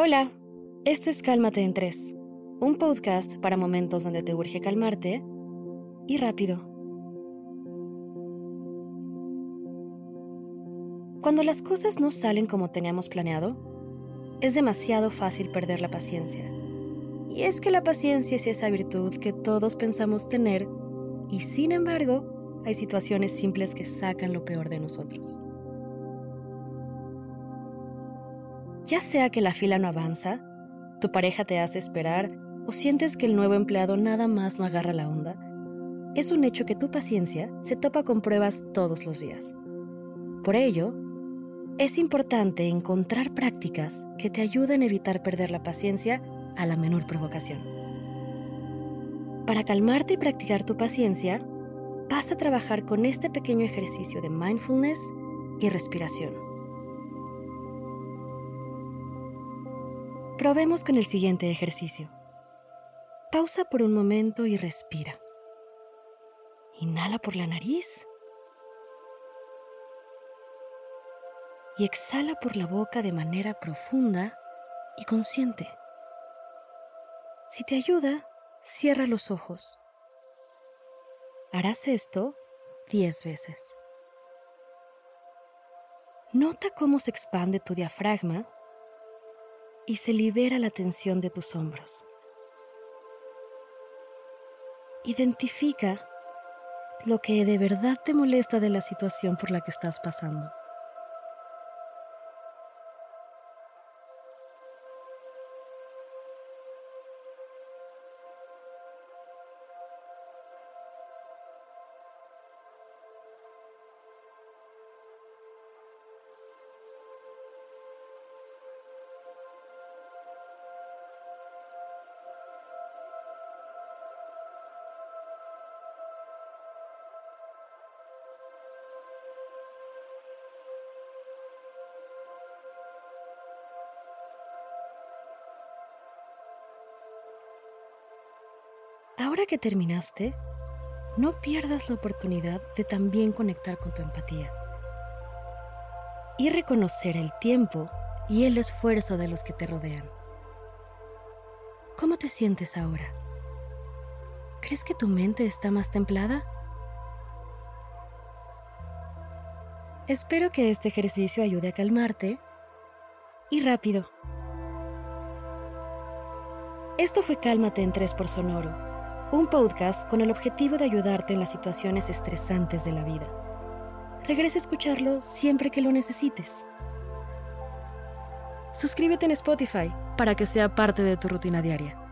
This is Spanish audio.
Hola, esto es Cálmate en Tres, un podcast para momentos donde te urge calmarte y rápido. Cuando las cosas no salen como teníamos planeado, es demasiado fácil perder la paciencia. Y es que la paciencia es esa virtud que todos pensamos tener y sin embargo hay situaciones simples que sacan lo peor de nosotros. Ya sea que la fila no avanza, tu pareja te hace esperar o sientes que el nuevo empleado nada más no agarra la onda, es un hecho que tu paciencia se topa con pruebas todos los días. Por ello, es importante encontrar prácticas que te ayuden a evitar perder la paciencia a la menor provocación. Para calmarte y practicar tu paciencia, vas a trabajar con este pequeño ejercicio de mindfulness y respiración. Probemos con el siguiente ejercicio. Pausa por un momento y respira. Inhala por la nariz. Y exhala por la boca de manera profunda y consciente. Si te ayuda, cierra los ojos. Harás esto 10 veces. Nota cómo se expande tu diafragma y se libera la tensión de tus hombros. Identifica lo que de verdad te molesta de la situación por la que estás pasando. Ahora que terminaste, no pierdas la oportunidad de también conectar con tu empatía y reconocer el tiempo y el esfuerzo de los que te rodean. ¿Cómo te sientes ahora? ¿Crees que tu mente está más templada? Espero que este ejercicio ayude a calmarte y rápido. Esto fue Cálmate en 3 por Sonoro un podcast con el objetivo de ayudarte en las situaciones estresantes de la vida. Regresa a escucharlo siempre que lo necesites. Suscríbete en Spotify para que sea parte de tu rutina diaria.